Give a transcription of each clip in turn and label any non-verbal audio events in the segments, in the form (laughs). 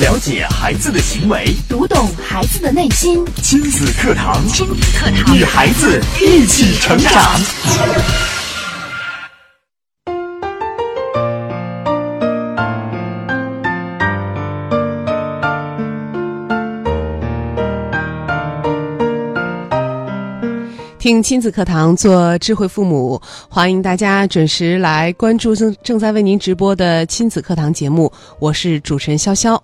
了解孩子的行为，读懂孩子的内心。亲子课堂，亲子课堂，与孩子一起成长。听亲子课堂，做智慧父母，欢迎大家准时来关注正正在为您直播的亲子课堂节目，我是主持人潇潇。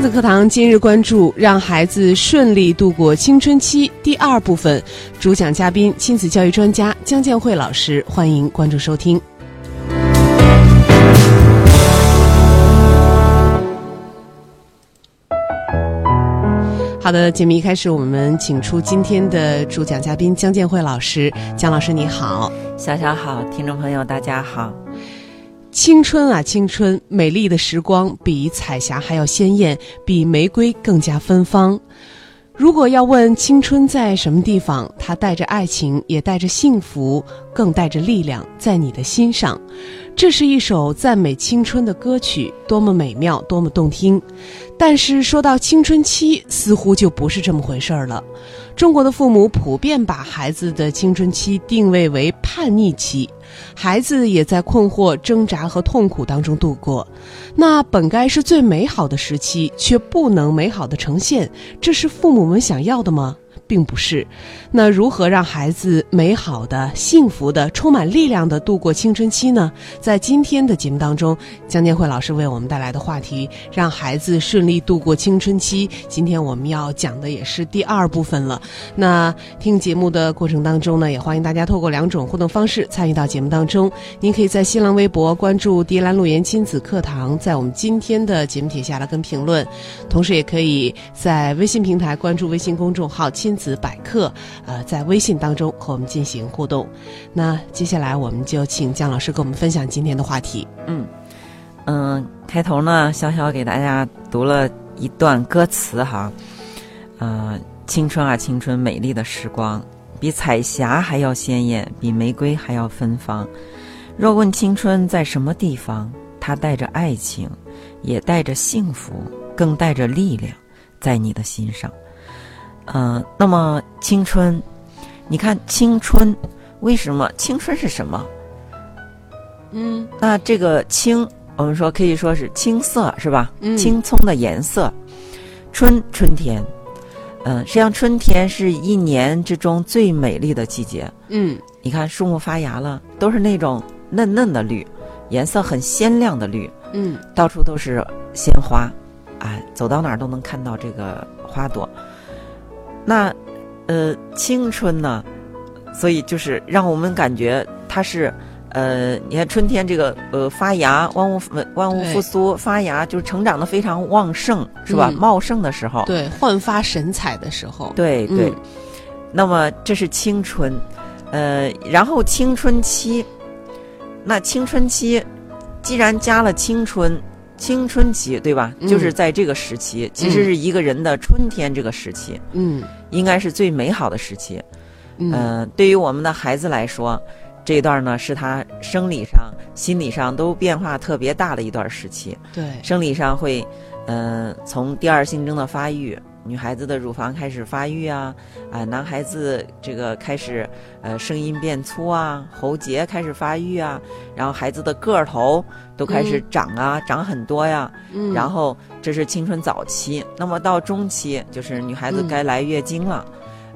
亲子课堂今日关注：让孩子顺利度过青春期第二部分，主讲嘉宾亲子教育专家姜建慧老师，欢迎关注收听。好的，节目一开始，我们请出今天的主讲嘉宾姜建慧老师。姜老师你好，小小好，听众朋友大家好。青春啊，青春，美丽的时光比彩霞还要鲜艳，比玫瑰更加芬芳。如果要问青春在什么地方，它带着爱情，也带着幸福，更带着力量，在你的心上。这是一首赞美青春的歌曲，多么美妙，多么动听。但是说到青春期，似乎就不是这么回事儿了。中国的父母普遍把孩子的青春期定位为叛逆期，孩子也在困惑、挣扎和痛苦当中度过。那本该是最美好的时期，却不能美好的呈现，这是父母们想要的吗？并不是，那如何让孩子美好的、幸福的、充满力量的度过青春期呢？在今天的节目当中，江建慧老师为我们带来的话题，让孩子顺利度过青春期。今天我们要讲的也是第二部分了。那听节目的过程当中呢，也欢迎大家透过两种互动方式参与到节目当中。您可以在新浪微博关注“迪兰路言亲子课堂”，在我们今天的节目底下来跟评论，同时也可以在微信平台关注微信公众号“亲”。子百科，呃，在微信当中和我们进行互动。那接下来我们就请姜老师跟我们分享今天的话题。嗯嗯，开头呢，小小给大家读了一段歌词哈。呃，青春啊，青春，美丽的时光，比彩霞还要鲜艳，比玫瑰还要芬芳。若问青春在什么地方，它带着爱情，也带着幸福，更带着力量，在你的心上。嗯，那么青春，你看青春，为什么青春是什么？嗯，那这个青，我们说可以说是青色，是吧？嗯，青葱的颜色，春春天，嗯，实际上春天是一年之中最美丽的季节。嗯，你看树木发芽了，都是那种嫩嫩的绿，颜色很鲜亮的绿。嗯，到处都是鲜花，哎，走到哪儿都能看到这个花朵。那，呃，青春呢，所以就是让我们感觉它是，呃，你看春天这个呃发芽，万物万物复苏，发芽就是成长的非常旺盛，是吧？茂盛的时候，对，焕发神采的时候，对对。那么这是青春，呃，然后青春期，那青春期既然加了青春。青春期对吧？就是在这个时期，其实是一个人的春天这个时期，嗯，应该是最美好的时期。嗯，对于我们的孩子来说，这段呢是他生理上、心理上都变化特别大的一段时期。对，生理上会，嗯，从第二性征的发育。女孩子的乳房开始发育啊，啊，男孩子这个开始，呃，声音变粗啊，喉结开始发育啊，然后孩子的个头都开始长啊，长很多呀，嗯，然后这是青春早期，那么到中期就是女孩子该来月经了，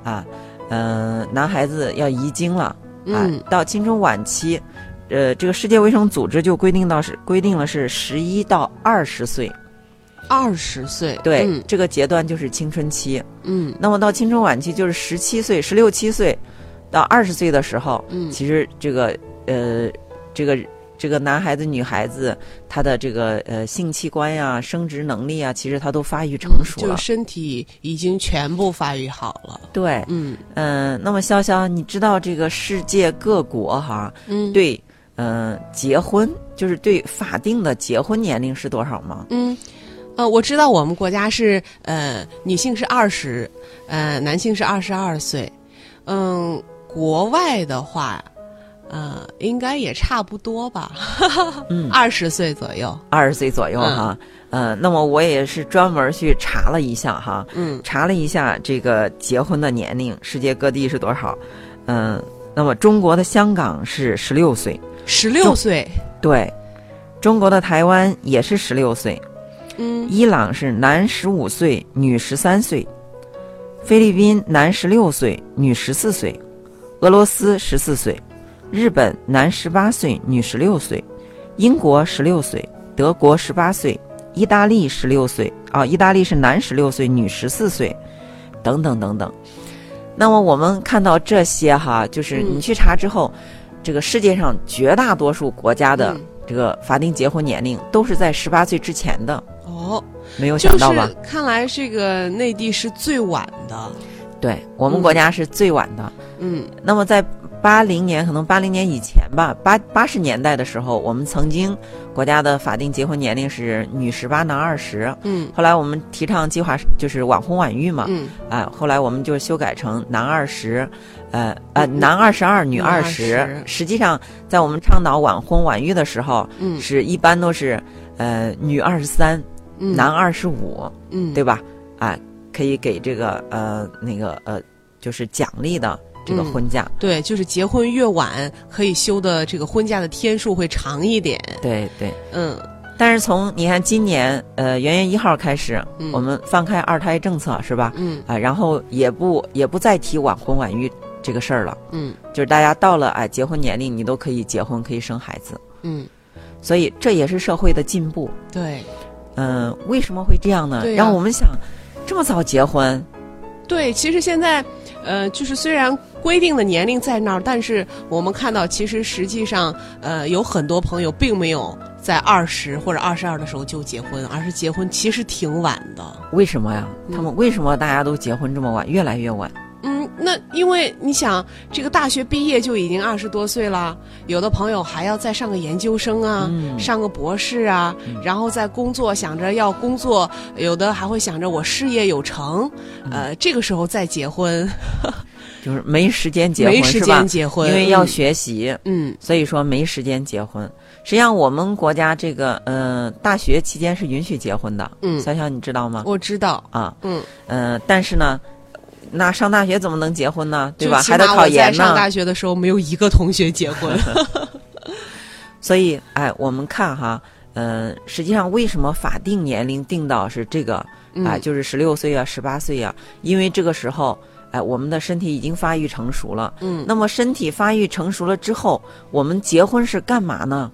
啊，嗯，男孩子要遗精了，啊，到青春晚期，呃，这个世界卫生组织就规定到是规定了是十一到二十岁。二十岁，对，这个阶段就是青春期。嗯，那么到青春晚期就是十七岁、十六七岁到二十岁的时候，嗯，其实这个呃，这个这个男孩子、女孩子，他的这个呃性器官呀、生殖能力啊，其实他都发育成熟了，就身体已经全部发育好了。对，嗯嗯。那么潇潇，你知道这个世界各国哈，嗯，对，嗯，结婚就是对法定的结婚年龄是多少吗？嗯。呃，我知道我们国家是呃，女性是二十，呃，男性是二十二岁。嗯，国外的话，呃，应该也差不多吧，嗯二十岁左右。二十岁左右哈。呃，那么我也是专门去查了一下哈，嗯查了一下这个结婚的年龄，世界各地是多少？嗯、那么中国的香港是十六岁，十六岁，对，中国的台湾也是十六岁，嗯伊朗是男十五岁，女十三岁，菲律宾男十六岁，女十四岁，俄罗斯十四岁，日本男十八岁，女十六岁，英国十六岁，德国十八岁，意大利十六岁啊，意大利是男十六岁，女十四岁，等等等等。那么我们看到这些哈，就是嗯你去查之后，这个世界上绝大多数国家的嗯这个法定结婚年龄都是在十八岁之前的。哦，没有想到吧？看来这个内地是最晚的。对我们国家是最晚的。嗯那么在八零年，可能八零年以前吧，八八十年代的时候，我们曾经国家的法定结婚年龄是女十八，男二十。嗯后来我们提倡计划就是晚婚晚育嘛，嗯啊，后来我们就修改成男二十，呃呃，嗯男二十二，女女二20实际上，在我们倡导晚婚晚育的时候，嗯是一般都是呃女二十三，嗯，男二十五，嗯对吧？啊，可以给这个呃那个呃，就是奖励的这个嗯婚假。对，就是结婚越晚，可以休的这个婚假的天数会长一点。对对。嗯但是从你看今年呃元月一号开始，嗯我们放开二胎政策是吧？嗯啊，然后也不也不再提晚婚晚育这个事儿了，嗯就是大家到了哎结婚年龄，你都可以结婚，可以生孩子，嗯，所以这也是社会的进步。对嗯、为什么会这样呢？对呀让我们想，这么早结婚，对，其实现在呃，就是虽然规定的年龄在那儿，但是我们看到，其实实际上呃，有很多朋友并没有在二十或者二十二的时候就结婚，而是结婚其实挺晚的。为什么呀？嗯他们为什么大家都结婚这么晚，越来越晚？嗯，那因为你想，这个大学毕业就已经二十多岁了，有的朋友还要再上个研究生啊，嗯上个博士啊，然后再工作，想着要工作，有的还会想着我事业有成，嗯呃，这个时候再结婚，(laughs) 就是没时间结婚没时是吧间？结婚，因为要嗯学习，嗯所以说没时间结婚。实际上，我们国家这个呃大学期间是允许结婚的。嗯小小你知道吗？我知道，啊，嗯，呃，但是呢，那上大学怎么能结婚呢？对吧？还得考研呢。上大学的时候，没有一个同学结婚。(laughs) (laughs) 所以，哎，我们看哈，呃，实际上为什么法定年龄定到是这个嗯啊，就是十六岁啊、十八岁啊？因为这个时候，哎，我们的身体已经发育成熟了。嗯那么身体发育成熟了之后，我们结婚是干嘛呢？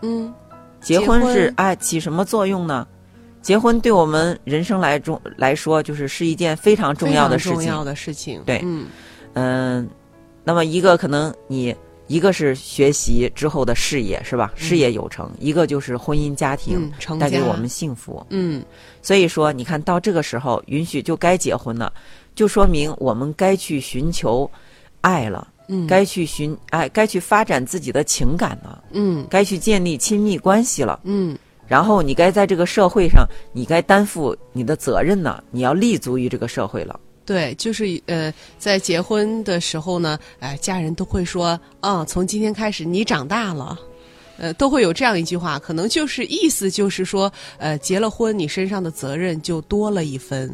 嗯结婚结婚是哎起什么作用呢？结婚对我们人生来中来说，就是是一件非常重要的事情。重要的事情。对嗯嗯，那么一个可能你一个是学习之后的事业是吧？事业有成，一个就是婚姻家庭、带给我们幸福。嗯所以说，你看到这个时候允许就该结婚了，就说明我们该去寻求爱了，嗯，该去寻爱，该去发展自己的情感了，嗯该去建立亲密关系了。嗯然后你该在这个社会上，你该担负你的责任呢，你要立足于这个社会了。对，就是呃，在结婚的时候呢，哎、家人都会说，啊，从今天开始你长大了。呃，都会有这样一句话，可能就是意思就是说，呃，结了婚，你身上的责任就多了一分，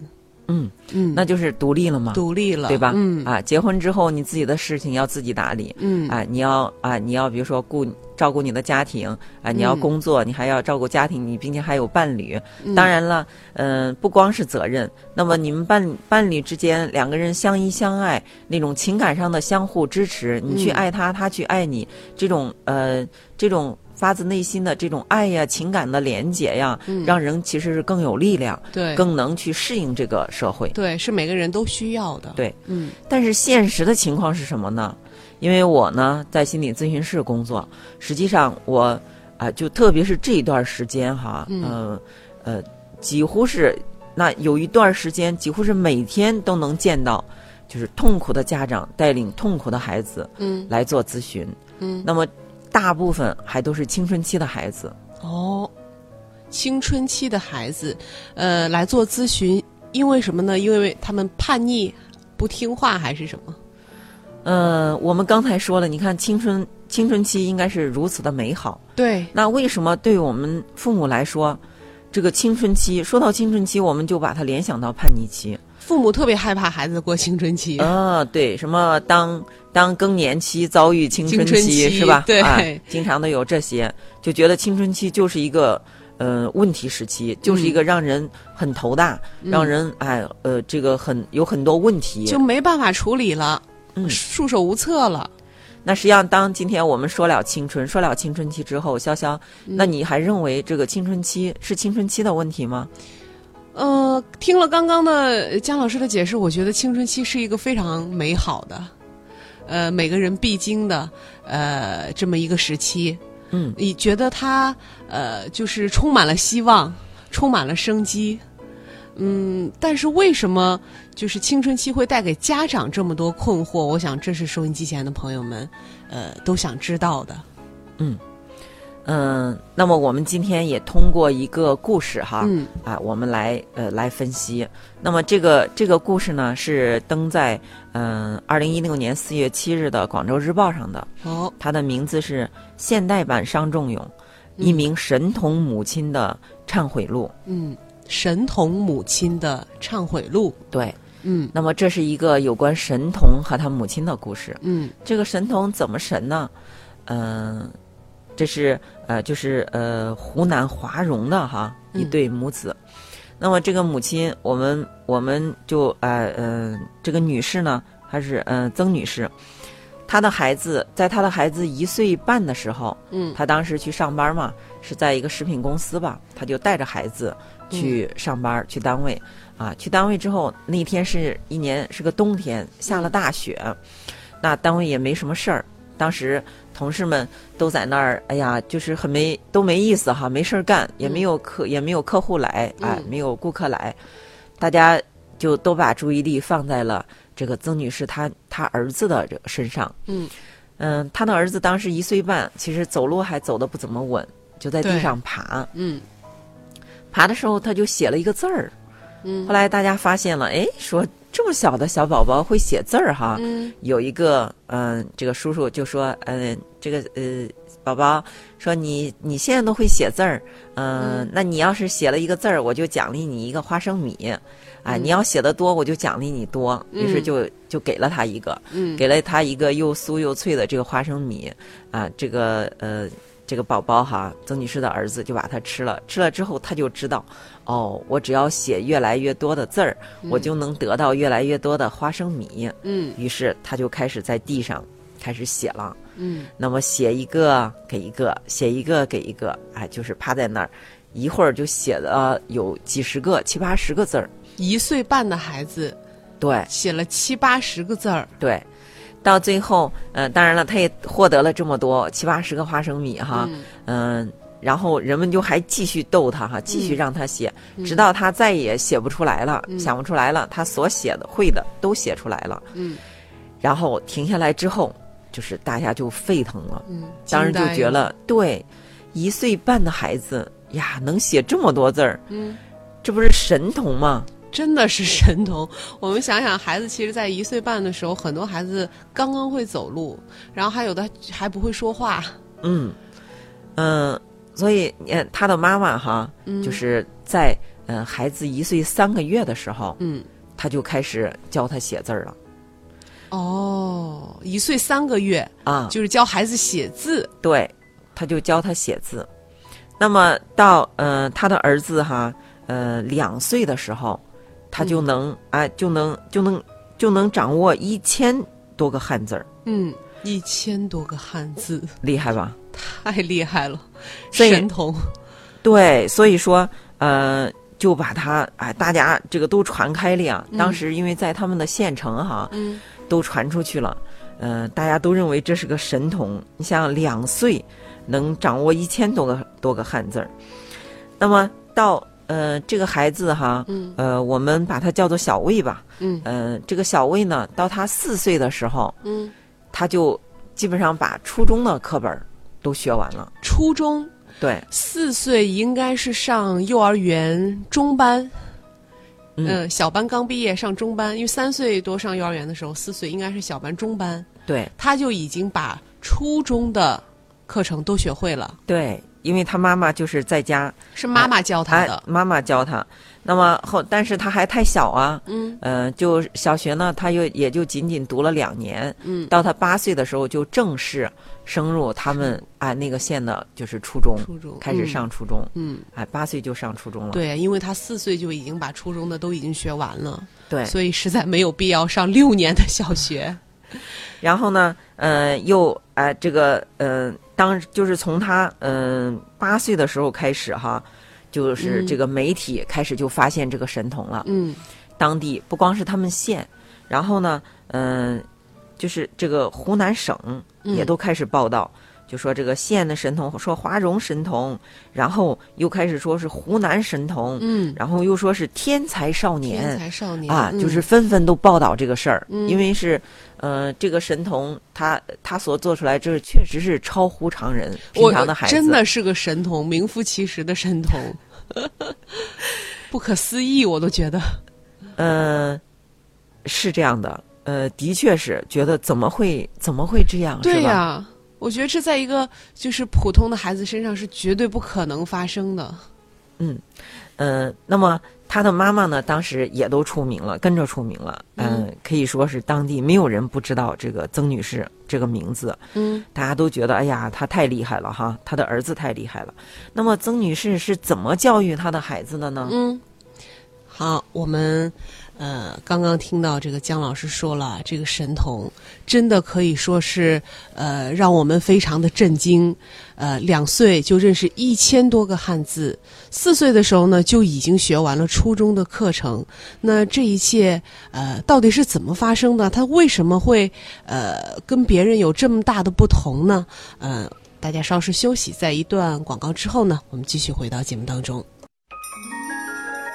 嗯，嗯，那就是独立了嘛，独立了，对吧？嗯。啊，结婚之后你自己的事情要自己打理。嗯。啊，你要啊，你要比如说顾照顾你的家庭啊，你要嗯。工作，你还要照顾家庭，你并且还有伴侣。嗯。当然了，嗯、不光是责任，那么你们伴伴侣之间两个人相依相爱，那种情感上的相互支持，你去嗯。爱他，他去爱你，这种呃这种发自内心的这种爱呀、情感的连结呀，嗯让人其实是更有力量，对更能去适应这个社会。对，是每个人都需要的，对，嗯但是现实的情况是什么呢？因为我呢在心理咨询室工作，实际上我啊、就特别是这一段时间哈，嗯呃呃，几乎是那有一段时间，几乎是每天都能见到，就是痛苦的家长带领痛苦的孩子嗯来做咨询。嗯，那么大部分还都是青春期的孩子。哦，青春期的孩子，呃，来做咨询，因为什么呢？因为他们叛逆、不听话，还是什么？呃，我们刚才说了，你看青春青春期应该是如此的美好，对，那为什么对我们父母来说，这个青春期说到青春期，我们就把它联想到叛逆期？父母特别害怕孩子过青春期。啊，对，什么当当更年期遭遇青春期是吧？对哎经常都有这些，就觉得青春期就是一个呃问题时期，就是一个让人很头大，让人哎呃这个很有很多问题。就没办法处理了，嗯束手无策了。那实际上，当今天我们说了青春，说了青春期之后，潇潇，那你还认为这个青春期是青春期的问题吗？呃，听了刚刚的姜老师的解释，我觉得青春期是一个非常美好的，呃，每个人必经的呃这么一个时期。嗯，你觉得它呃就是充满了希望，充满了生机。嗯，但是为什么就是青春期会带给家长这么多困惑？我想这是收音机前的朋友们，呃，都想知道的。嗯，那么我们今天也通过一个故事哈，嗯啊，我们来呃来分析。那么这个这个故事呢是登在嗯二零一六年四月七日的《广州日报》上的，哦，它的名字是《现代版商仲永：一名神童母亲的忏悔录》。嗯，神童母亲的忏悔录。对，嗯那么这是一个有关神童和他母亲的故事。嗯这个神童怎么神呢？嗯、这是呃，就是呃，湖南华容的哈一对母子。那么这个母亲，我们我们就呃呃，这个女士呢，她是呃曾女士，她的孩子在她的孩子一岁半的时候，嗯。她当时去上班嘛，是在一个食品公司吧，她就带着孩子去上班、去单位。啊，去单位之后那天是一年是个冬天，下了大雪，那单位也没什么事儿，当时同事们都在那儿，哎呀，就是很没都没意思哈，没事儿干，也没有客、也没有客户来，哎，嗯没有顾客来，大家就都把注意力放在了这个曾女士她她儿子的这个身上。嗯。嗯，她的儿子当时一岁半，其实走路还走得不怎么稳，就在地上爬。嗯。爬的时候他就写了一个字儿，嗯。后来大家发现了，哎，说这么小的小宝宝会写字儿哈。嗯有一个嗯、这个叔叔就说，嗯、这个呃，宝宝说你你现在都会写字儿，嗯、那你要是写了一个字儿，我就奖励你一个花生米，啊，你要写的多，我就奖励你多。于是就就给了他一个，嗯给了他一个又酥又脆的这个花生米，啊，这个呃。这个宝宝哈，曾女士的儿子就把它吃了。吃了之后，他就知道，哦，我只要写越来越多的字儿，我就能得到越来越多的花生米。嗯。于是他就开始在地上开始写了。嗯。那么写一个给一个，写一个给一个，哎，就是趴在那儿，一会儿就写了有几十个、七八十个字儿。一岁半的孩子对。写了七八十个字儿，对，到最后，呃，当然了，他也获得了这么多七八十个花生米哈，嗯、然后人们就还继续逗他哈，继续让他写，直到他再也写不出来了，想不出来了，他所写的会的都写出来了，嗯。然后停下来之后，就是大家就沸腾了，嗯，当时就觉得，对，一岁半的孩子呀，能写这么多字儿，嗯，这不是神童吗？真的是神童。(laughs) 我们想想，孩子其实，在一岁半的时候，很多孩子刚刚会走路，然后还有的还不会说话。嗯，嗯、所以呃，他的妈妈哈，就是在呃孩子一岁三个月的时候，嗯，他就开始教他写字儿了。哦，一岁三个月啊，就是教孩子写字。对，他就教他写字。那么到呃他的儿子哈，呃两岁的时候，他就能啊、就能就能就能掌握一千多个汉字儿，嗯，一千多个汉字，厉害吧？太厉害了，所以神童。(laughs) 对，所以说，呃，就把他哎，大家这个都传开了呀。当时因为在他们的县城哈，嗯都传出去了，呃，大家都认为这是个神童。你像两岁能掌握一千多个多个汉字儿，那么到呃这个孩子哈，嗯呃，我们把他叫做小魏吧。嗯呃，这个小魏呢，到他四岁的时候，嗯，他就基本上把初中的课本儿都学完了。初中？对，四岁应该是上幼儿园中班。嗯，小班刚毕业上中班，因为三岁多上幼儿园的时候，四岁应该是小班中班，对。他就已经把初中的课程都学会了，对，因为他妈妈就是在家，是妈妈教他哎的，，妈妈教他。那么后，但是他还太小啊，嗯。呃，就小学呢，他又也就仅仅读了两年，嗯，到他八岁的时候就正式升入他们啊那个县的就是初中，初中开始嗯上初中，嗯，哎，八岁就上初中了，对，因为他四岁就已经把初中的都已经学完了，对，所以实在没有必要上六年的小学。(laughs) 然后呢，呃，又哎、这个呃，当就是从他嗯、呃、八岁的时候开始哈，就是嗯。这个媒体开始就发现这个神童了。嗯。当地不光是他们县，然后呢，嗯、就是这个湖南省嗯。也都开始报道，就说这个县的神童，说华容神童，然后又开始说是湖南神童，嗯，然后又说是天才少年，天才少年啊，嗯就是纷纷都报道这个事儿，嗯因为是，呃，这个神童他他所做出来，这确实是超乎常人，平常的孩子，真的是个神童，名副其实的神童，(laughs) 不可思议，我都觉得。呃，是这样的，呃，的确是觉得怎么会怎么会这样，对是吧？呀、我觉得这在一个就是普通的孩子身上是绝对不可能发生的。嗯呃，那么他的妈妈呢，当时也都出名了，跟着出名了，嗯、嗯可以说是当地没有人不知道这个曾女士这个名字，嗯大家都觉得，哎呀，她太厉害了哈，她的儿子太厉害了。那么曾女士是怎么教育她的孩子的呢？嗯，好，我们呃刚刚听到这个姜老师说了，这个神童真的可以说是呃让我们非常的震惊。呃，两岁就认识一千多个汉字，四岁的时候呢就已经学完了初中的课程。那这一切呃到底是怎么发生的？他为什么会呃跟别人有这么大的不同呢？呃，大家稍事休息，在一段广告之后呢，我们继续回到节目当中。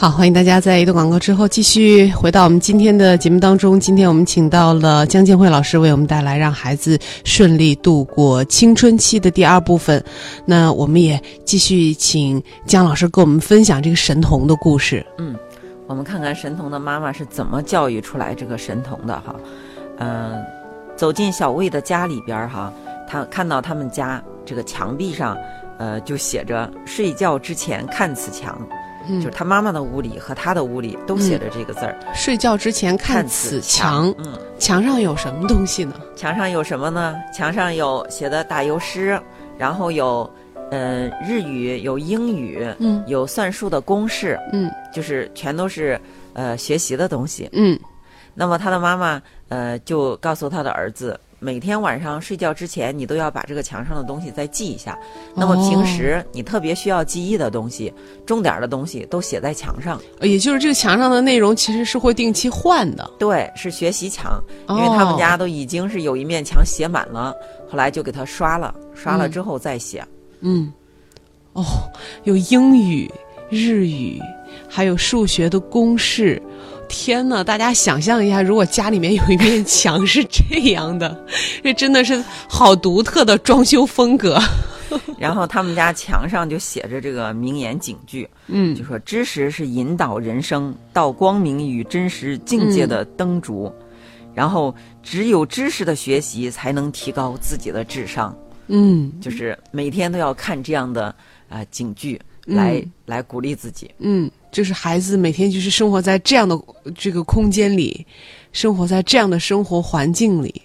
好，欢迎大家在一段广告之后继续回到我们今天的节目当中。今天我们请到了江建慧老师为我们带来让孩子顺利度过青春期的第二部分。那我们也继续请江老师跟我们分享这个神童的故事。嗯我们看看神童的妈妈是怎么教育出来这个神童的哈。嗯、走进小魏的家里边儿哈，他看到他们家这个墙壁上，呃，就写着“睡觉之前看此墙”，嗯就是他妈妈的屋里和他的屋里都写着这个字儿。睡觉之前看此墙，嗯，墙上有什么东西呢？墙上有什么呢？墙上有写的打油诗，然后有呃日语，有英语，嗯有算术的公式，嗯就是全都是呃学习的东西。嗯那么他的妈妈呃就告诉他的儿子，每天晚上睡觉之前，你都要把这个墙上的东西再记一下。那么平时你特别需要记忆的东西、重点的东西都写在墙上。呃也就是这个墙上的内容其实是会定期换的，对，是学习墙，因为哦他们家都已经是有一面墙写满了，后来就给他刷了，刷了嗯之后再写。嗯，哦，有英语、日语，还有数学的公式。天呐，大家想象一下，如果家里面有一面墙是这样的，(laughs) 这真的是好独特的装修风格。(laughs) 然后他们家墙上就写着这个名言警句，嗯。就说知识是引导人生到光明与真实境界的灯烛，然后只有知识的学习才能提高自己的智商，嗯。就是每天都要看这样的啊、呃警句来、嗯。来鼓励自己。嗯，就是孩子每天就是生活在这样的这个空间里，生活在这样的生活环境里。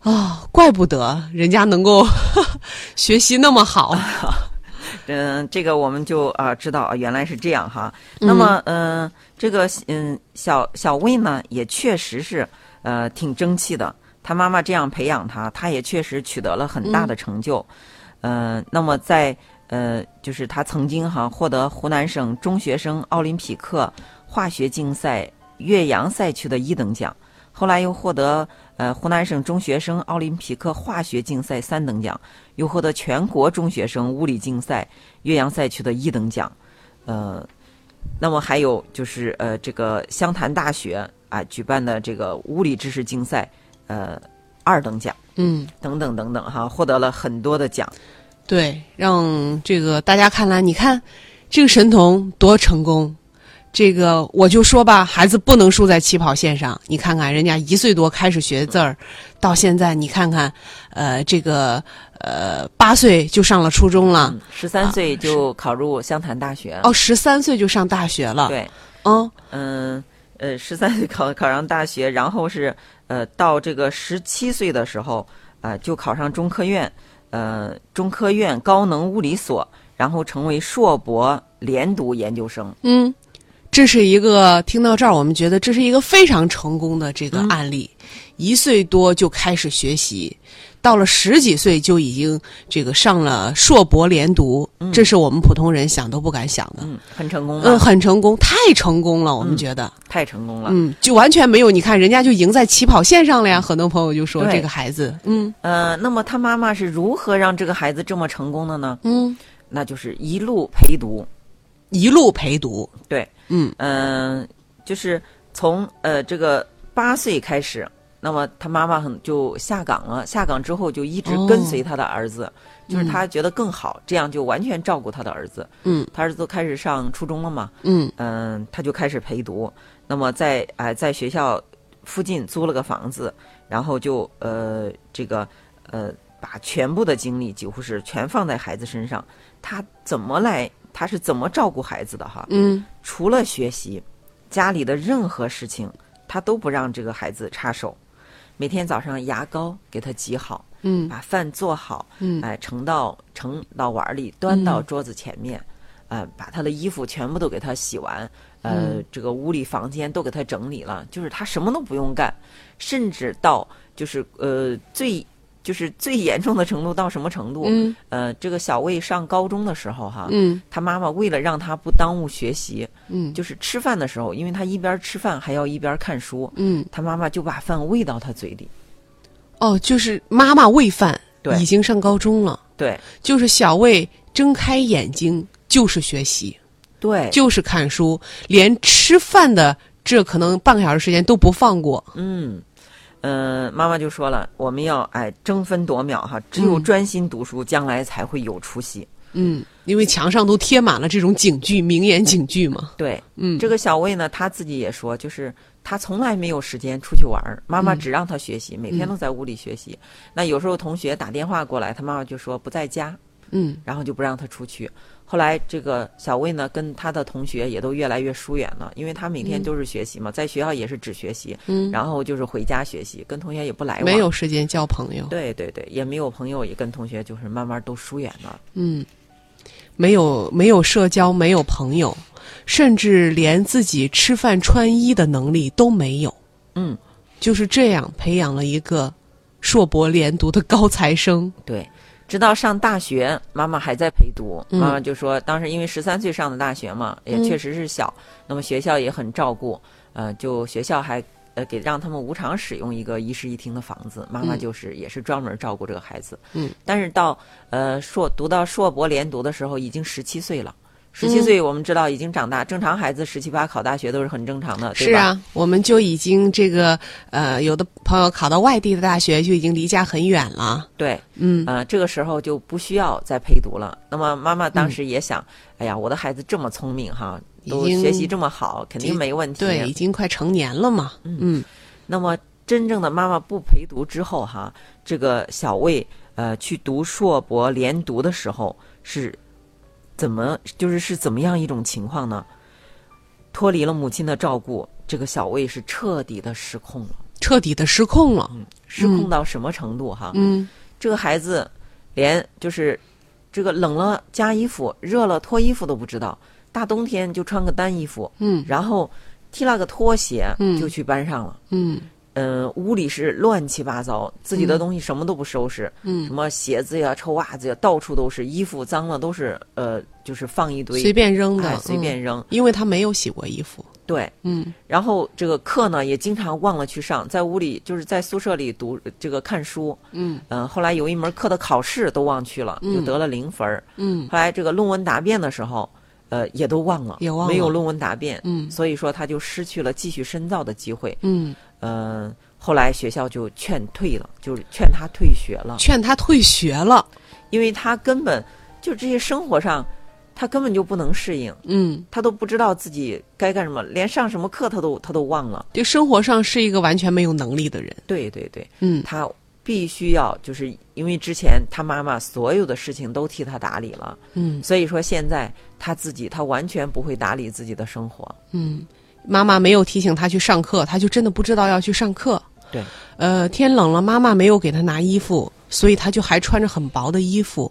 啊、怪不得人家能够 (laughs) 学习那么好。(laughs) 嗯，这个我们就啊、知道啊，原来是这样哈。那么，嗯、这个嗯小小魏呢，也确实是呃挺争气的。他妈妈这样培养他，他也确实取得了很大的成就。嗯、那么在呃，就是他曾经哈获得湖南省中学生奥林匹克化学竞赛岳阳赛区的一等奖。后来又获得呃湖南省中学生奥林匹克化学竞赛三等奖，又获得全国中学生物理竞赛岳阳赛区的一等奖，呃，那么还有就是呃这个湘潭大学啊举办的这个物理知识竞赛呃二等奖嗯，等等等等哈，获得了很多的奖。对，让这个大家看来，你看这个神童多成功。这个我就说吧，孩子不能输在起跑线上。你看看人家一岁多开始学字儿，到现在你看看，呃，这个呃八岁就上了初中了，十三岁就考入湘潭大学。哦，十三岁就上大学了。，对，嗯嗯呃，十三岁考考上大学，然后是呃到这个十七岁的时候，呃就考上中科院，呃中科院高能物理所，然后成为硕博连读研究生。嗯，这是一个听到这儿，我们觉得这是一个非常成功的这个案例。一岁多就开始学习，到了十几岁就已经这个上了硕博连读，这是我们普通人想都不敢想的。嗯，很成功吧？嗯，很成功，太成功了，我们觉得，太成功了。嗯，就完全没有，你看人家就赢在起跑线上了呀。很多朋友就说这个孩子，嗯呃，那么他妈妈是如何让这个孩子这么成功的呢？嗯，那就是一路陪读。一路陪读，对，嗯嗯、就是从呃这个八岁开始，那么他妈妈很就下岗了，下岗之后就一直跟随他的儿子，就是他觉得更好，这样就完全照顾他的儿子。嗯，他儿子都开始上初中了嘛，嗯嗯、他就开始陪读。那么在哎、在学校附近租了个房子，然后就呃这个呃把全部的精力几乎是全放在孩子身上。他怎么来？他是怎么照顾孩子的哈？嗯除了学习，家里的任何事情他都不让这个孩子插手。每天早上牙膏给他挤好，嗯。把饭做好，嗯。哎，盛到盛到碗儿里，端到桌子前面，呃，把他的衣服全部都给他洗完，呃，嗯。这个屋里房间都给他整理了，就是他什么都不用干，甚至到就是呃最就是最严重的程度到什么程度？嗯呃，这个小魏上高中的时候哈，嗯他妈妈为了让他不耽误学习，嗯就是吃饭的时候，因为他一边吃饭还要一边看书，嗯，他妈妈就把饭喂到他嘴里。哦，就是妈妈喂饭，对已经上高中了，对就是小魏睁开眼睛就是学习，对，就是看书，连吃饭的这可能半个小时时间都不放过。嗯，呃，妈妈就说了，我们要哎争分夺秒哈，只有嗯专心读书，将来才会有出息。嗯，因为墙上都贴满了这种警句、名言警句嘛。(laughs) 对，嗯，这个小魏呢，他自己也说，就是他从来没有时间出去玩儿，妈妈嗯只让他学习，每天都在屋里学习。那有时候同学打电话过来，他妈妈就说不在家，嗯然后就不让他出去。后来这个小魏呢，跟他的同学也都越来越疏远了，因为他每天都是学习嘛，在学校也是只学习，嗯，然后就是回家学习，跟同学也不来往。没有时间交朋友。对对对，也没有朋友，也跟同学就是慢慢都疏远了。嗯，没有没有社交，没有朋友，甚至连自己吃饭穿衣的能力都没有。嗯，就是这样培养了一个硕博连读的高材生。对，直到上大学，妈妈还在陪读。嗯妈妈就说，当时因为十三岁上的大学嘛，也嗯确实是小，那么学校也很照顾，呃，就学校还。呃，给让他们无偿使用一个一室一厅的房子，妈妈嗯就是、也是专门照顾这个孩子。嗯，但是到呃硕读到硕博连读的时候，已经十七岁了。十七嗯岁我们知道已经长大，正常孩子十七八考大学都是很正常的，对吧？是啊，我们就已经这个呃，有的朋友考到外地的大学就已经离家很远了。对，嗯呃，这个时候就不需要再陪读了。那么妈妈当时也想，哎呀，我的孩子这么聪明哈，都学习这么好，肯定没问题。对，已经快成年了嘛。嗯那么真正的妈妈不陪读之后哈，这个小魏呃去读硕博连读的时候是怎么就是是怎么样一种情况呢？脱离了母亲的照顾，这个小魏是彻底的失控了。彻底的失控了。失控到什么程度哈？嗯这个孩子连就是这个冷了加衣服，热了脱衣服都不知道。大冬天就穿个单衣服，嗯然后踢了个拖鞋嗯就去班上了。嗯嗯、屋里是乱七八糟，自己的东西什么都不收拾，嗯。什么鞋子呀、臭袜子呀，到处都是，衣服脏了都是呃，就是放一堆，随便扔的，哎随便嗯。扔。因为他没有洗过衣服。对，嗯。然后这个课呢也经常忘了去上，在屋里就是在宿舍里读这个看书，嗯。嗯、后来有一门课的考试都忘去了，就得了零分儿。嗯。后来这个论文答辩的时候，呃，也都忘了，也忘了没有论文答辩，嗯所以说他就失去了继续深造的机会。嗯，呃、后来学校就劝退了，就是劝他退学了，劝他退学了。因为他根本就这些生活上，他根本就不能适应，嗯，他都不知道自己该干什么，连上什么课他都他都忘了。就生活上是一个完全没有能力的人。对对对，嗯他必须要就是因为之前他妈妈所有的事情都替他打理了，嗯所以说现在他自己他完全不会打理自己的生活。嗯，妈妈没有提醒他去上课，他就真的不知道要去上课。对，呃，天冷了，妈妈没有给他拿衣服，所以他就还穿着很薄的衣服。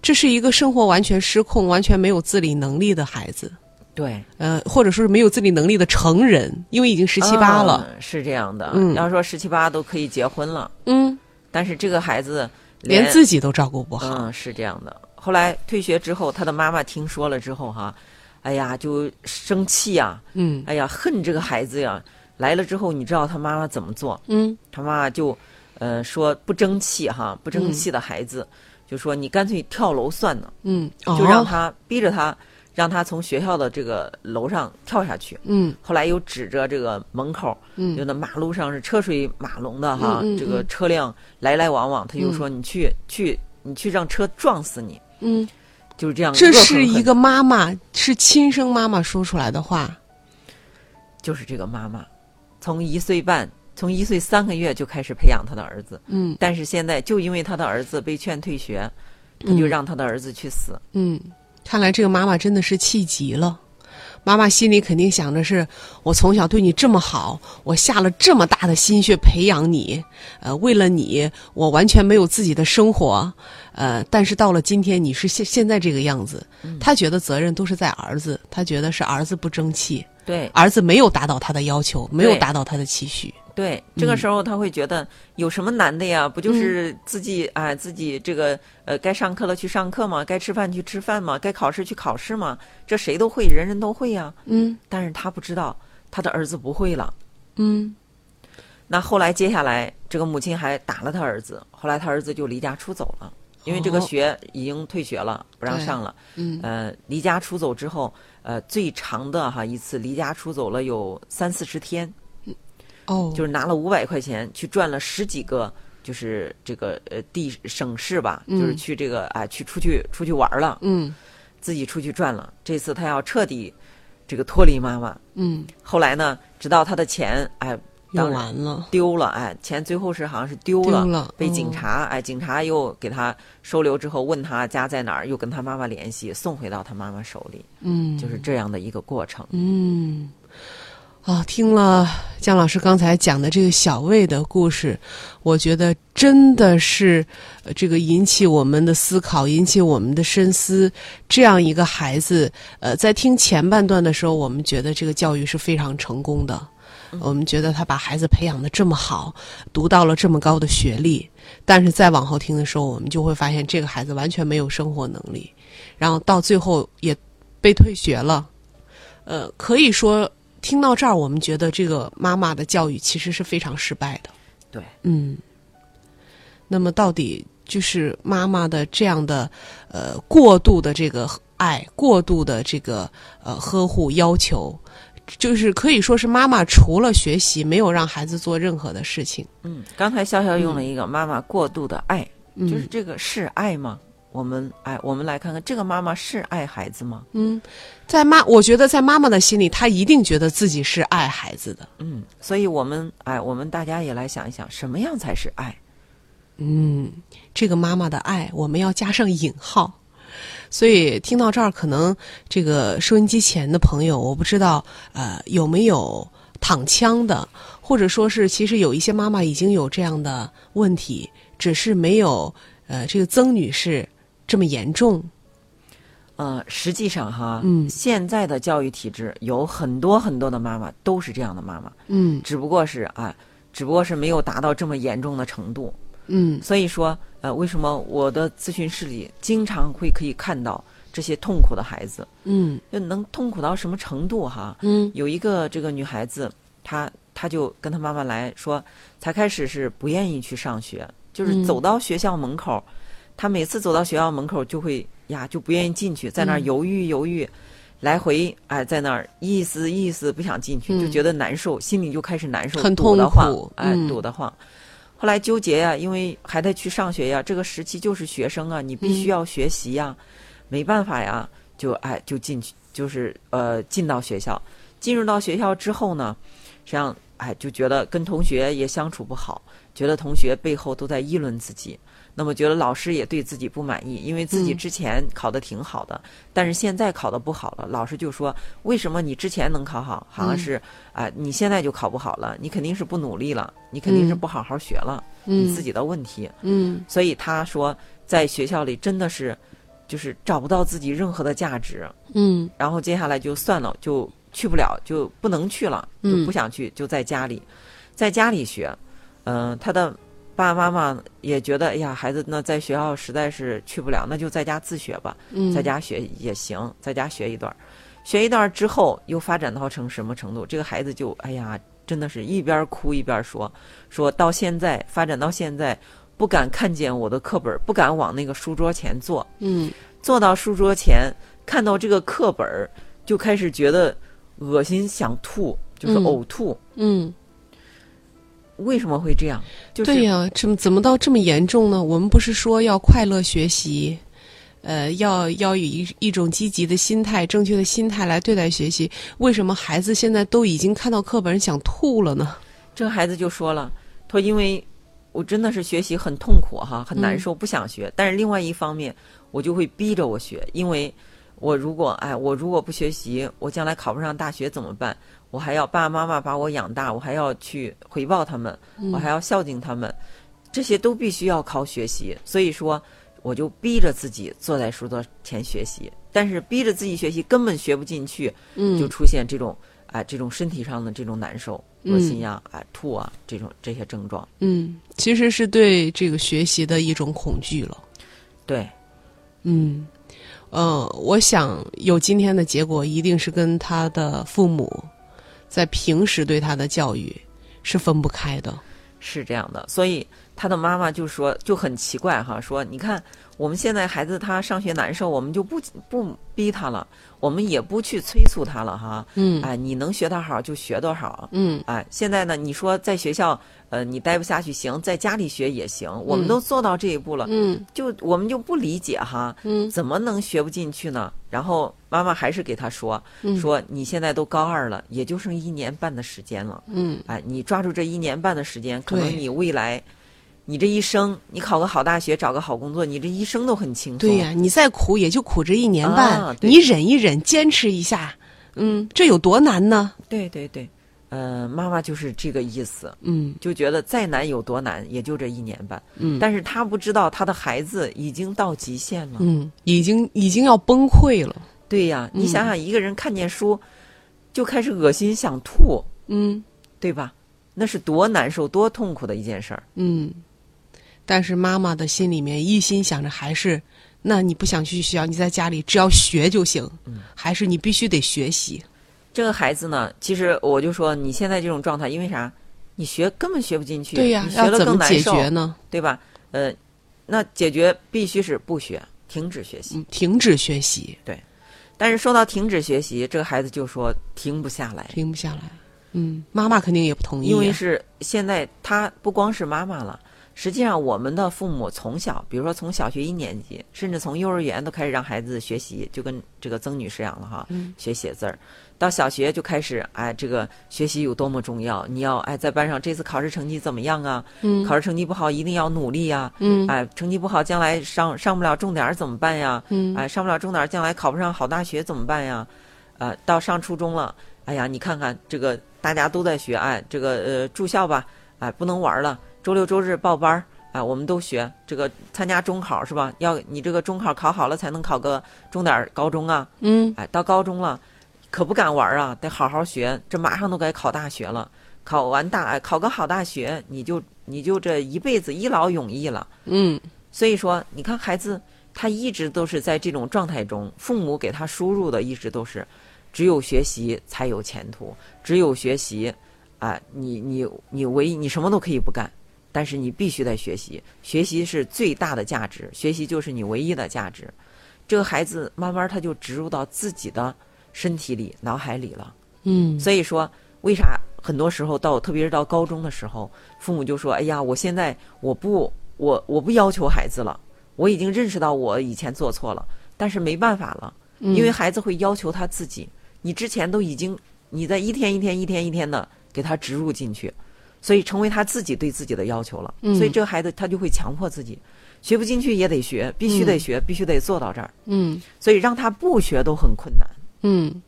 这是一个生活完全失控、完全没有自理能力的孩子，对，呃，或者说是没有自理能力的成人，因为已经十七八了。嗯是这样的。嗯要说十七八都可以结婚了，嗯，但是这个孩子连自己都照顾不好。嗯是这样的。后来退学之后，他的妈妈听说了之后哈，哎呀就生气呀、嗯哎呀恨这个孩子呀。来了之后，你知道他妈妈怎么做？嗯他妈妈就，呃，说不争气哈，不争气的孩子，就说你干脆跳楼算了，嗯，就让哦他逼着他，让他从学校的这个楼上跳下去。嗯后来又指着这个门口，嗯就那马路上是车水马龙的哈，嗯嗯这个车辆来来往往，他就说你去、去你去让车撞死你，嗯，就是这样。这是一个妈妈，是亲生妈妈说出来的话。就是这个妈妈，从一岁半，从一岁三个月就开始培养他的儿子，嗯但是现在就因为他的儿子被劝退学，他就让他的儿子去死。嗯，看来这个妈妈真的是气急了。妈妈心里肯定想着是：我从小对你这么好，我下了这么大的心血培养你，呃，为了你，我完全没有自己的生活，呃，但是到了今天，你是现现在这个样子，他觉得责任都是在儿子，他觉得是儿子不争气，对儿子没有达到他的要求，没有达到他的期许。对，这个时候他会觉得有什么难的呀？不就是自己哎、自己这个呃该上课了去上课嘛，该吃饭去吃饭嘛，该考试去考试嘛，这谁都会，人人都会呀。嗯但是他不知道他的儿子不会了。嗯那后来接下来，这个母亲还打了他儿子，后来他儿子就离家出走了，因为这个哦学已经退学了，不让上了。嗯呃，离家出走之后，呃，最长的哈一次离家出走了有三四十天，哦，就是拿了五百块钱去转了十几个，就是这个呃地省市吧，嗯就是去这个啊、去出去出去玩了，嗯自己出去转了。这次他要彻底这个脱离妈妈。嗯，后来呢，直到他的钱哎当用然完了。丢了，哎，钱最后是好像是丢了，丢了被嗯警察，哎，警察又给他收留之后，问他家在哪儿，又跟他妈妈联系，送回到他妈妈手里，嗯，就是这样的一个过程。嗯，啊，听了姜老师刚才讲的这个小魏的故事，我觉得真的是呃这个引起我们的思考，引起我们的深思。这样一个孩子，呃，在听前半段的时候，我们觉得这个教育是非常成功的。我们觉得他把孩子培养的这么好，读到了这么高的学历，但是再往后听的时候，我们就会发现这个孩子完全没有生活能力，然后到最后也被退学了。呃，可以说听到这儿，我们觉得这个妈妈的教育其实是非常失败的。对，嗯。那么到底就是妈妈的这样的呃过度的这个爱，过度的这个呃呵护要求，就是可以说是妈妈除了学习，没有让孩子做任何的事情。嗯，刚才潇潇用了一个妈妈过度的爱，嗯就是这个是爱吗？我们哎，我们来看看这个妈妈是爱孩子吗？嗯，在妈，我觉得在妈妈的心里，她一定觉得自己是爱孩子的。嗯，所以我们哎，我们大家也来想一想，什么样才是爱？嗯，这个妈妈的爱，我们要加上引号。所以听到这儿，可能这个收音机前的朋友，我不知道呃有没有躺枪的，或者说是其实有一些妈妈已经有这样的问题，只是没有呃这个曾女士这么严重。呃，实际上哈，嗯现在的教育体制有很多很多的妈妈都是这样的妈妈，嗯只不过是啊，只不过是没有达到这么严重的程度。嗯所以说，呃，为什么我的咨询室里经常会可以看到这些痛苦的孩子？嗯就能痛苦到什么程度哈？嗯有一个这个女孩子，她她就跟她妈妈来说，才开始是不愿意去上学，就是嗯走到学校门口，她每次走到学校门口就会呀就不愿意进去，在那儿嗯。犹豫犹豫，来回哎在那儿意思意思不想进去，嗯。就觉得难受，心里就开始难受，很堵得痛苦慌，哎嗯。堵得慌。后来纠结呀，因为还得去上学呀，这个时期就是学生啊，你必须嗯要学习呀，没办法呀，就哎就进去，就是呃进到学校，进入到学校之后呢，实际上哎就觉得跟同学也相处不好，觉得同学背后都在议论自己，那么觉得老师也对自己不满意，因为自己嗯。之前考得挺好的，但是现在考得不好了，老师就说为什么你之前能考好，好像嗯。是啊、你现在就考不好了，你肯定是不努力了，你肯定是嗯。不好好学了，你嗯自己的问题。嗯。所以他说，在学校里真的是，就是找不到自己任何的价值，嗯。然后接下来就算了，就去不了，就不能去了，就嗯。不想去，就在家里，在家里学。嗯、他的爸爸妈妈也觉得，哎呀，孩子那在学校实在是去不了，那就在家自学吧，嗯，在家学也行，在家学一段儿，学一段儿之后又发展到成什么程度？这个孩子就，哎呀，真的是一边哭一边说，说到现在发展到现在，不敢看见我的课本，不敢往那个书桌前坐，嗯坐到书桌前，看到这个课本儿，就开始觉得恶心，想吐，就是嗯呕吐。嗯，为什么会这样？就是对呀、怎么怎么到这么严重呢？我们不是说要快乐学习，呃，要要以一一种积极的心态、正确的心态来对待学习。为什么孩子现在都已经看到课本想吐了呢？这个孩子就说了，他说因为我真的是学习很痛苦哈，很难受，不想学。但是另外一方面，我就会逼着我学，因为我如果哎，我如果不学习，我将来考不上大学怎么办？我还要爸爸妈妈把我养大，我还要去回报他们，我还要孝敬他们，这些都必须要靠学习。所以说，我就逼着自己坐在书桌前学习，但是逼着自己学习根本学不进去，嗯就出现这种啊、这种身体上的这种难受、恶心呀、啊、吐啊这种这些症状。嗯，其实是对这个学习的一种恐惧了。对，嗯，呃，我想有今天的结果，一定是跟他的父母在平时对他的教育是分不开的。是这样的，所以他的妈妈就说就很奇怪哈，说你看我们现在孩子他上学难受，我们就不不逼他了，我们也不去催促他了哈。嗯。哎，你能学多少就学多少。嗯。哎，现在呢，你说在学校，呃，你待不下去行，在家里学也行，我们都做到这一步了，嗯。就我们就不理解哈，嗯。怎么能学不进去呢？然后妈妈还是给他说，嗯。说你现在都高二了，也就剩一年半的时间了，嗯。哎，你抓住这一年半的时间，可能你未来，你这一生，你考个好大学，找个好工作，你这一生都很轻松。对呀、你再苦也就苦这一年半，啊你忍一忍，坚持一下，嗯，这有多难呢？对对对，呃，妈妈就是这个意思，嗯就觉得再难有多难，也就这一年半。嗯但是他不知道他的孩子已经到极限了。嗯，已经已经要崩溃了。对呀，你嗯想想，一个人看见书就开始恶心想吐，嗯对吧？那是多难受、多痛苦的一件事儿。嗯，但是妈妈的心里面一心想着还是，那你不想去学校，你在家里只要学就行，嗯还是你必须得学习。这个孩子呢，其实我就说你现在这种状态，因为啥？你学根本学不进去，对呀、你学了更难受，决呢？对吧？呃，那解决必须是不学，停止学习。嗯，停止学习，对但是说到停止学习，这个孩子就说停不下来，停不下来。嗯，妈妈肯定也不同意、啊，因为是现在他不光是妈妈了，实际上我们的父母从小，比如说从小学一年级，甚至从幼儿园都开始让孩子学习，就跟这个曾女士一样了哈，嗯学写字儿。到小学就开始，哎，这个学习有多么重要，你要哎在班上这次考试成绩怎么样啊？嗯考试成绩不好一定要努力呀、嗯哎，成绩不好将来上上不了重点儿怎么办呀？嗯哎，上不了重点儿，将来考不上好大学怎么办呀？呃，到上初中了，哎呀，你看看这个大家都在学，哎，这个呃住校吧，哎，不能玩了，周六周日报班儿，哎，我们都学这个参加中考是吧？要你这个中考考好了才能考个重点儿高中啊，嗯。哎，到高中了，可不敢玩啊，得好好学，这马上都该考大学了，考完大考个好大学，你就你就这一辈子一劳永逸了。嗯。所以说，你看孩子，他一直都是在这种状态中，父母给他输入的一直都是，只有学习才有前途，只有学习，啊，你你你唯一你什么都可以不干，但是你必须得学习，学习是最大的价值，学习就是你唯一的价值。这个孩子慢慢他就植入到自己的身体里、脑海里了。嗯所以说，为啥很多时候到，特别是到高中的时候，父母就说：“哎呀，我现在我不我我不要求孩子了，我已经认识到我以前做错了，但是没办法了，嗯因为孩子会要求他自己，你之前都已经你在一天一天一天一天的给他植入进去，所以成为他自己对自己的要求了。嗯所以这个孩子他就会强迫自己，学不进去也得学，必须得学，必须得做到这儿。嗯所以让他不学都很困难。嗯，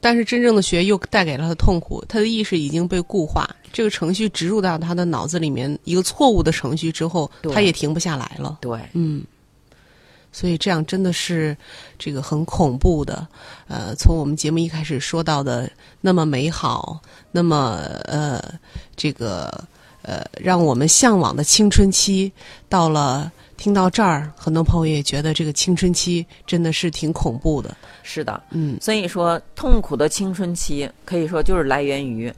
但是真正的学又带给了他痛苦，他的意识已经被固化，这个程序植入到他的脑子里面，一个错误的程序之后，他也停不下来了。对，嗯，所以这样真的是这个很恐怖的。呃，从我们节目一开始说到的那么美好，那么呃这个呃让我们向往的青春期，到了听到这儿，很多朋友也觉得这个青春期真的是挺恐怖的。是的。嗯所以说，痛苦的青春期可以说就是来源于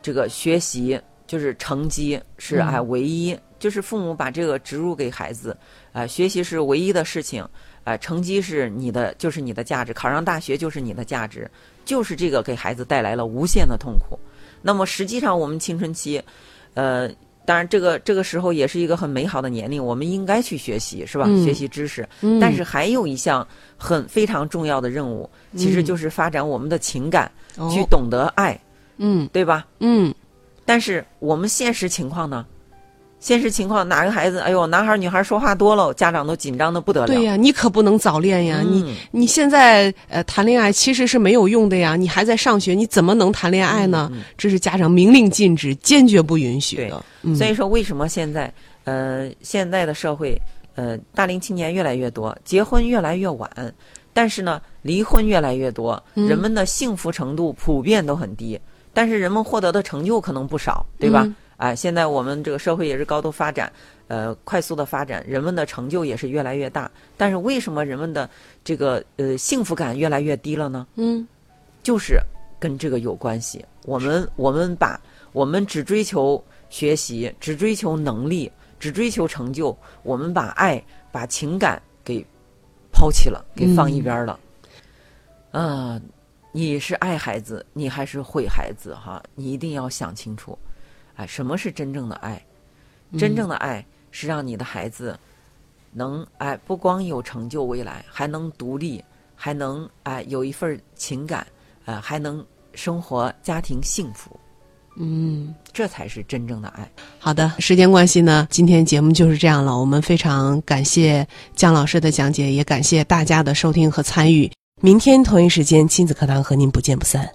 这个学习，就是成绩是嗯哎唯一，就是父母把这个植入给孩子，啊、学习是唯一的事情，啊、成绩是你的，就是你的价值，考上大学就是你的价值，就是这个给孩子带来了无限的痛苦。那么实际上，我们青春期，呃。当然，这个这个时候也是一个很美好的年龄，我们应该去学习，是吧？嗯学习知识。嗯，但是还有一项很非常重要的任务，其实嗯就是发展我们的情感，哦去懂得爱，嗯对吧？嗯但是我们现实情况呢？现实情况，哪个孩子，哎呦，男孩儿女孩儿说话多了，家长都紧张的不得了。对呀，你可不能早恋呀！你嗯你现在呃谈恋爱其实是没有用的呀，你还在上学，你怎么能谈恋爱呢？这是家长明令禁止，坚决不允许的。嗯所以说，为什么现在呃现在的社会呃大龄青年越来越多，结婚越来越晚，但是呢离婚越来越多，嗯人们的幸福程度普遍都很低，但是人们获得的成就可能不少，对吧？嗯哎，现在我们这个社会也是高度发展，呃，快速的发展，人们的成就也是越来越大。但是为什么人们的这个呃幸福感越来越低了呢？嗯就是跟这个有关系。我们我们把我们只追求学习，只追求能力，只追求成就，我们把爱、把情感给抛弃了，给放一边了。啊、你是爱孩子，你还是毁孩子？哈，你一定要想清楚。哎，什么是真正的爱？真正的爱是让你的孩子能哎，不光有成就未来，还能独立，还能哎有一份情感，呃，还能生活家庭幸福，嗯，这才是真正的爱。好的，时间关系呢，今天节目就是这样了。我们非常感谢姜老师的讲解，也感谢大家的收听和参与。明天同一时间，亲子课堂和您不见不散。